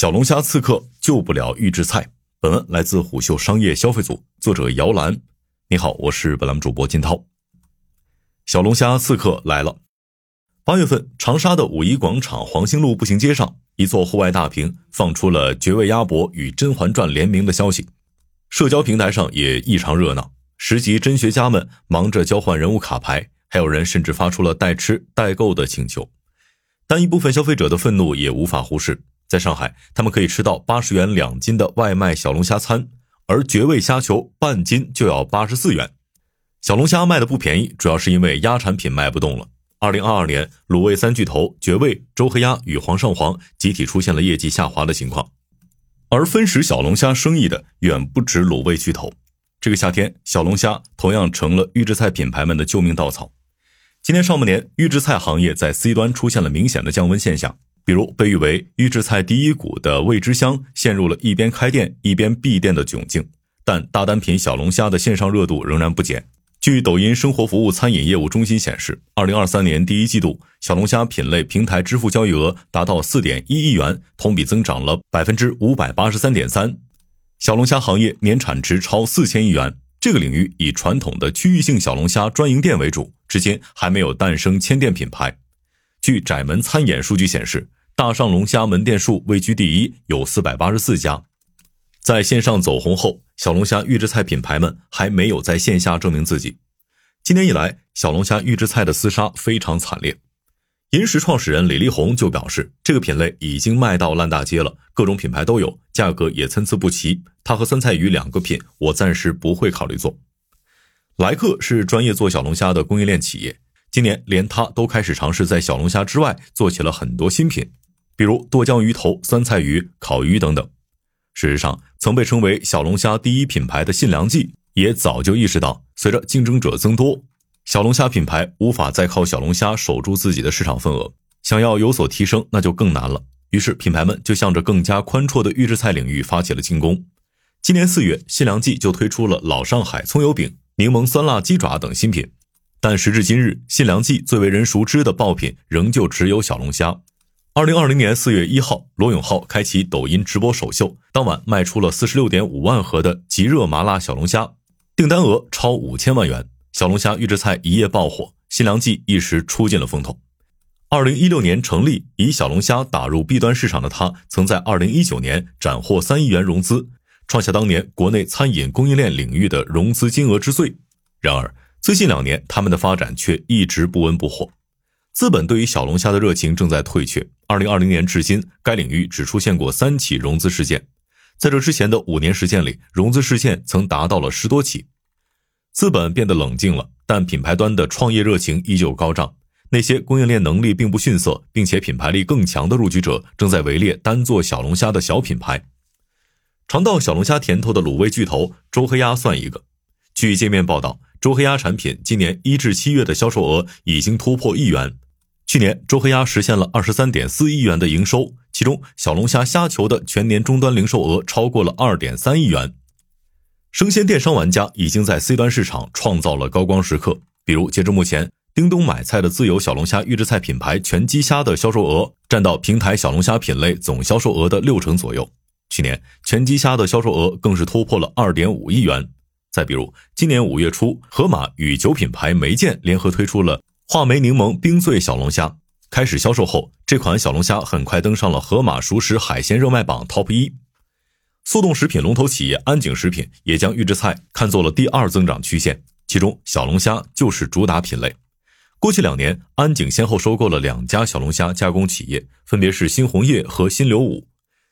小龙虾刺客救不了预制菜。本文来自虎嗅商业消费组，作者姚兰。你好，我是本栏目主播金涛。小龙虾刺客来了。八月份，长沙的五一广场黄兴路步行街上，一座户外大屏放出了《绝味鸭脖》与《甄嬛传》联名的消息，社交平台上也异常热闹。十级真学家们忙着交换人物卡牌，还有人甚至发出了代吃代购的请求。但一部分消费者的愤怒也无法忽视。在上海，他们可以吃到八十元两斤的外卖小龙虾餐，而绝味虾球半斤就要八十四元。小龙虾卖的不便宜，主要是因为鸭产品卖不动了。二零二二年，卤味三巨头绝味、周黑鸭与煌上煌集体出现了业绩下滑的情况，而分食小龙虾生意的远不止卤味巨头。这个夏天，小龙虾同样成了预制菜品牌们的救命稻草。今年上半年，预制菜行业在 C 端出现了明显的降温现象。比如被誉为预制菜第一股的味之香，陷入了一边开店一边闭店的窘境。但大单品小龙虾的线上热度仍然不减。据抖音生活服务餐饮业务中心显示，二零二三年第一季度小龙虾品类平台支付交易额达到四点一亿元，同比增长了百分之五百八十三点三。小龙虾行业年产值超四千亿元，这个领域以传统的区域性小龙虾专营店为主，至今还没有诞生千店品牌。据窄门餐饮数据显示。大上龙虾门店数位居第一，有四百八十四家。在线上走红后，小龙虾预制菜品牌们还没有在线下证明自己。今年以来，小龙虾预制菜的厮杀非常惨烈。银石创始人李立宏就表示，这个品类已经卖到烂大街了，各种品牌都有，价格也参差不齐。他和酸菜鱼两个品，我暂时不会考虑做。莱克是专业做小龙虾的供应链企业，今年连他都开始尝试在小龙虾之外做起了很多新品。比如剁椒鱼头、酸菜鱼、烤鱼等等。事实上，曾被称为小龙虾第一品牌的信良记也早就意识到，随着竞争者增多，小龙虾品牌无法再靠小龙虾守住自己的市场份额，想要有所提升，那就更难了。于是，品牌们就向着更加宽绰的预制菜领域发起了进攻。今年四月，信良记就推出了老上海葱油饼、柠檬酸辣鸡爪等新品。但时至今日，信良记最为人熟知的爆品仍旧只有小龙虾。二零二零年四月一号，罗永浩开启抖音直播首秀，当晚卖出了四十六点五万盒的极热麻辣小龙虾，订单额超五千万元。小龙虾预制菜一夜爆火，新良记一时出尽了风头。二零一六年成立，以小龙虾打入 B 端市场的他，曾在二零一九年斩获三亿元融资，创下当年国内餐饮供应链领域的融资金额之最。然而，最近两年他们的发展却一直不温不火。资本对于小龙虾的热情正在退却。二零二零年至今，该领域只出现过三起融资事件，在这之前的五年时间里，融资事件曾达到了十多起。资本变得冷静了，但品牌端的创业热情依旧高涨。那些供应链能力并不逊色，并且品牌力更强的入局者，正在围猎单做小龙虾的小品牌。尝到小龙虾甜头的卤味巨头周黑鸭算一个。据界面报道，周黑鸭产品今年一至七月的销售额已经突破亿元。去年，周黑鸭实现了二十三点四亿元的营收，其中小龙虾虾球的全年终端零售额超过了二点三亿元。生鲜电商玩家已经在 C 端市场创造了高光时刻，比如截至目前，叮咚买菜的自有小龙虾预制菜品牌全鸡虾的销售额占到平台小龙虾品类总销售额的六成左右。去年，全鸡虾的销售额更是突破了二点五亿元。再比如，今年五月初，盒马与酒品牌梅见联合推出了。话梅柠檬冰醉小龙虾开始销售后，这款小龙虾很快登上了盒马熟食海鲜热卖榜 TOP 一。速冻食品龙头企业安井食品也将预制菜看作了第二增长曲线，其中小龙虾就是主打品类。过去两年，安井先后收购了两家小龙虾加工企业，分别是新鸿业和新柳五。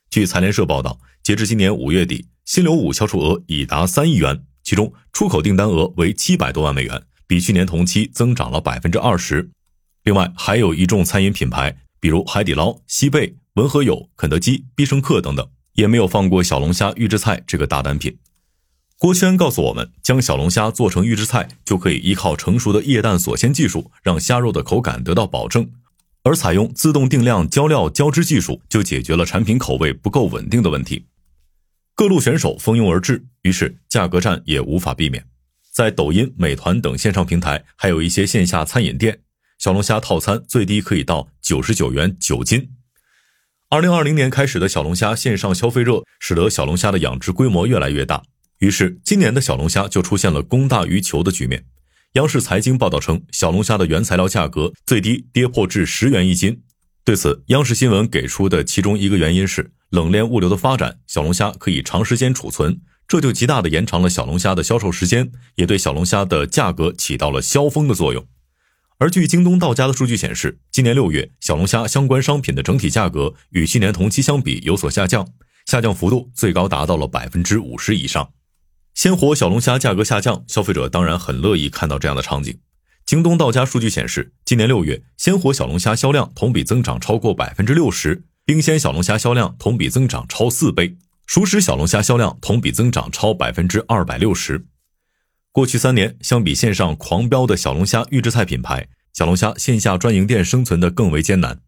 据财联社报道，截至今年五月底，新柳五销售额已达三亿元，其中出口订单额为七百多万美元。比去年同期增长了百分之二十，另外还有一众餐饮品牌，比如海底捞、西贝、文和友、肯德基、必胜客等等，也没有放过小龙虾预制菜这个大单品。郭轩告诉我们，将小龙虾做成预制菜，就可以依靠成熟的液氮锁鲜技术，让虾肉的口感得到保证，而采用自动定量浇料浇汁技术，就解决了产品口味不够稳定的问题。各路选手蜂拥而至，于是价格战也无法避免。在抖音、美团等线上平台，还有一些线下餐饮店，小龙虾套餐最低可以到九十九元九斤。二零二零年开始的小龙虾线上消费热，使得小龙虾的养殖规模越来越大，于是今年的小龙虾就出现了供大于求的局面。央视财经报道称，小龙虾的原材料价格最低跌破至十元一斤。对此，央视新闻给出的其中一个原因是冷链物流的发展，小龙虾可以长时间储存，这就极大的延长了小龙虾的销售时间，也对小龙虾的价格起到了消风的作用。而据京东到家的数据显示，今年六月小龙虾相关商品的整体价格与去年同期相比有所下降，下降幅度最高达到了百分之五十以上。鲜活小龙虾价格下降，消费者当然很乐意看到这样的场景。京东到家数据显示，今年六月鲜活小龙虾销量同比增长超过百分之六十，冰鲜小龙虾销量同比增长超四倍，熟食小龙虾销量同比增长超百分之二百六十。过去三年，相比线上狂飙的小龙虾预制菜品牌，小龙虾线下专营店生存的更为艰难。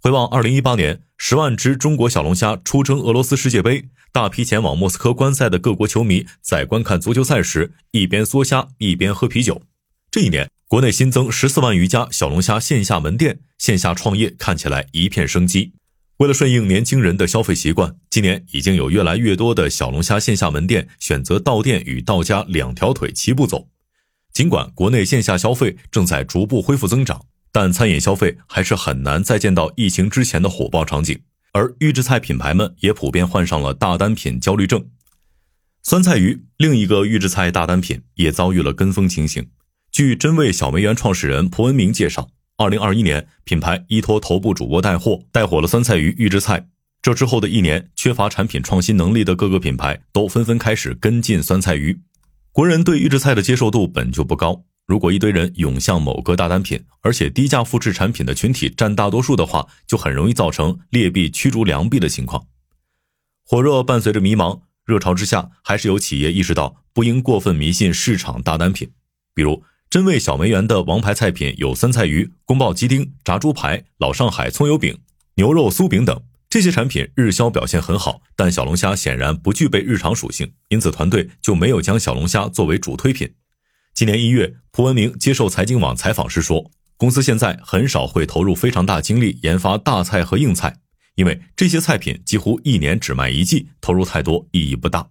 回望二零一八年，十万只中国小龙虾出征俄罗斯世界杯，大批前往莫斯科观赛的各国球迷在观看足球赛时，一边嗦虾一边喝啤酒。这一年，国内新增十四万余家小龙虾线下门店，线下创业看起来一片生机。为了顺应年轻人的消费习惯，今年已经有越来越多的小龙虾线下门店选择到店与到家两条腿齐步走。尽管国内线下消费正在逐步恢复增长，但餐饮消费还是很难再见到疫情之前的火爆场景。而预制菜品牌们也普遍患上了大单品焦虑症。酸菜鱼，另一个预制菜大单品，也遭遇了跟风情形。据真味小梅园创始人蒲文明介绍。二零二一年，品牌依托头部主播带货，带火了酸菜鱼预制菜。这之后的一年，缺乏产品创新能力的各个品牌都纷纷开始跟进酸菜鱼。国人对预制菜的接受度本就不高，如果一堆人涌向某个大单品，而且低价复制产品的群体占大多数的话，就很容易造成劣币驱逐良币的情况。火热伴随着迷茫，热潮之下，还是有企业意识到不应过分迷信市场大单品，比如。真味小梅园的王牌菜品有酸菜鱼、宫爆鸡丁、炸猪排、老上海葱油饼、牛肉酥饼等，这些产品日销表现很好。但小龙虾显然不具备日常属性，因此团队就没有将小龙虾作为主推品。今年一月，蒲文明接受财经网采访时说，公司现在很少会投入非常大精力研发大菜和硬菜，因为这些菜品几乎一年只卖一季，投入太多意义不大。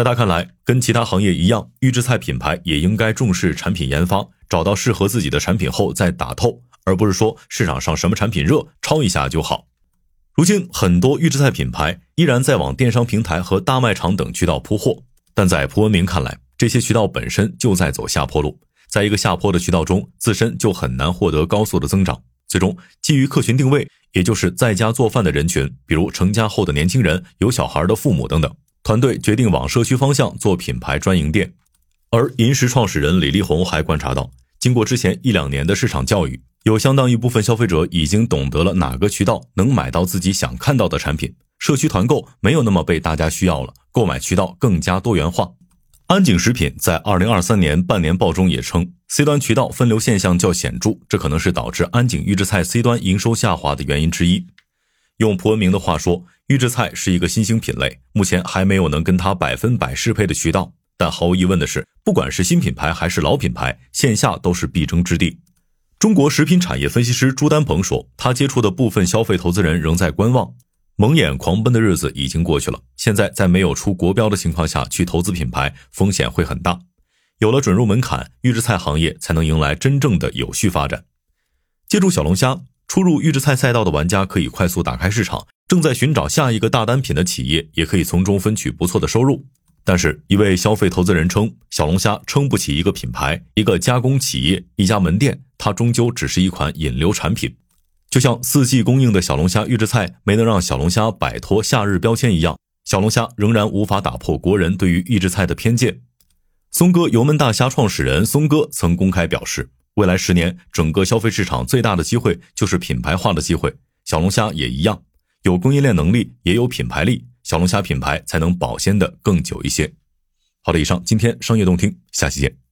在他看来，跟其他行业一样，预制菜品牌也应该重视产品研发，找到适合自己的产品后再打透，而不是说市场上什么产品热，抄一下就好。如今，很多预制菜品牌依然在往电商平台和大卖场等渠道铺货，但在蒲文明看来，这些渠道本身就在走下坡路，在一个下坡的渠道中，自身就很难获得高速的增长。最终，基于客群定位，也就是在家做饭的人群，比如成家后的年轻人、有小孩的父母等等。团队决定往社区方向做品牌专营店，而银石创始人李立红还观察到，经过之前一两年的市场教育，有相当一部分消费者已经懂得了哪个渠道能买到自己想看到的产品，社区团购没有那么被大家需要了，购买渠道更加多元化。安井食品在二零二三年半年报中也称，C 端渠道分流现象较显著，这可能是导致安井预制菜 C 端营收下滑的原因之一。用蒲文明的话说，预制菜是一个新兴品类，目前还没有能跟它百分百适配的渠道。但毫无疑问的是，不管是新品牌还是老品牌，线下都是必争之地。中国食品产业分析师朱丹鹏说，他接触的部分消费投资人仍在观望，蒙眼狂奔的日子已经过去了。现在在没有出国标的情况下去投资品牌，风险会很大。有了准入门槛，预制菜行业才能迎来真正的有序发展。借助小龙虾。初入预制菜赛道的玩家可以快速打开市场，正在寻找下一个大单品的企业也可以从中分取不错的收入。但是，一位消费投资人称，小龙虾撑不起一个品牌、一个加工企业、一家门店，它终究只是一款引流产品。就像四季供应的小龙虾预制菜没能让小龙虾摆脱夏日标签一样，小龙虾仍然无法打破国人对于预制菜的偏见。松哥油焖大虾创始人松哥曾公开表示。未来十年，整个消费市场最大的机会就是品牌化的机会。小龙虾也一样，有供应链能力，也有品牌力，小龙虾品牌才能保鲜的更久一些。好的，以上今天商业动听，下期见。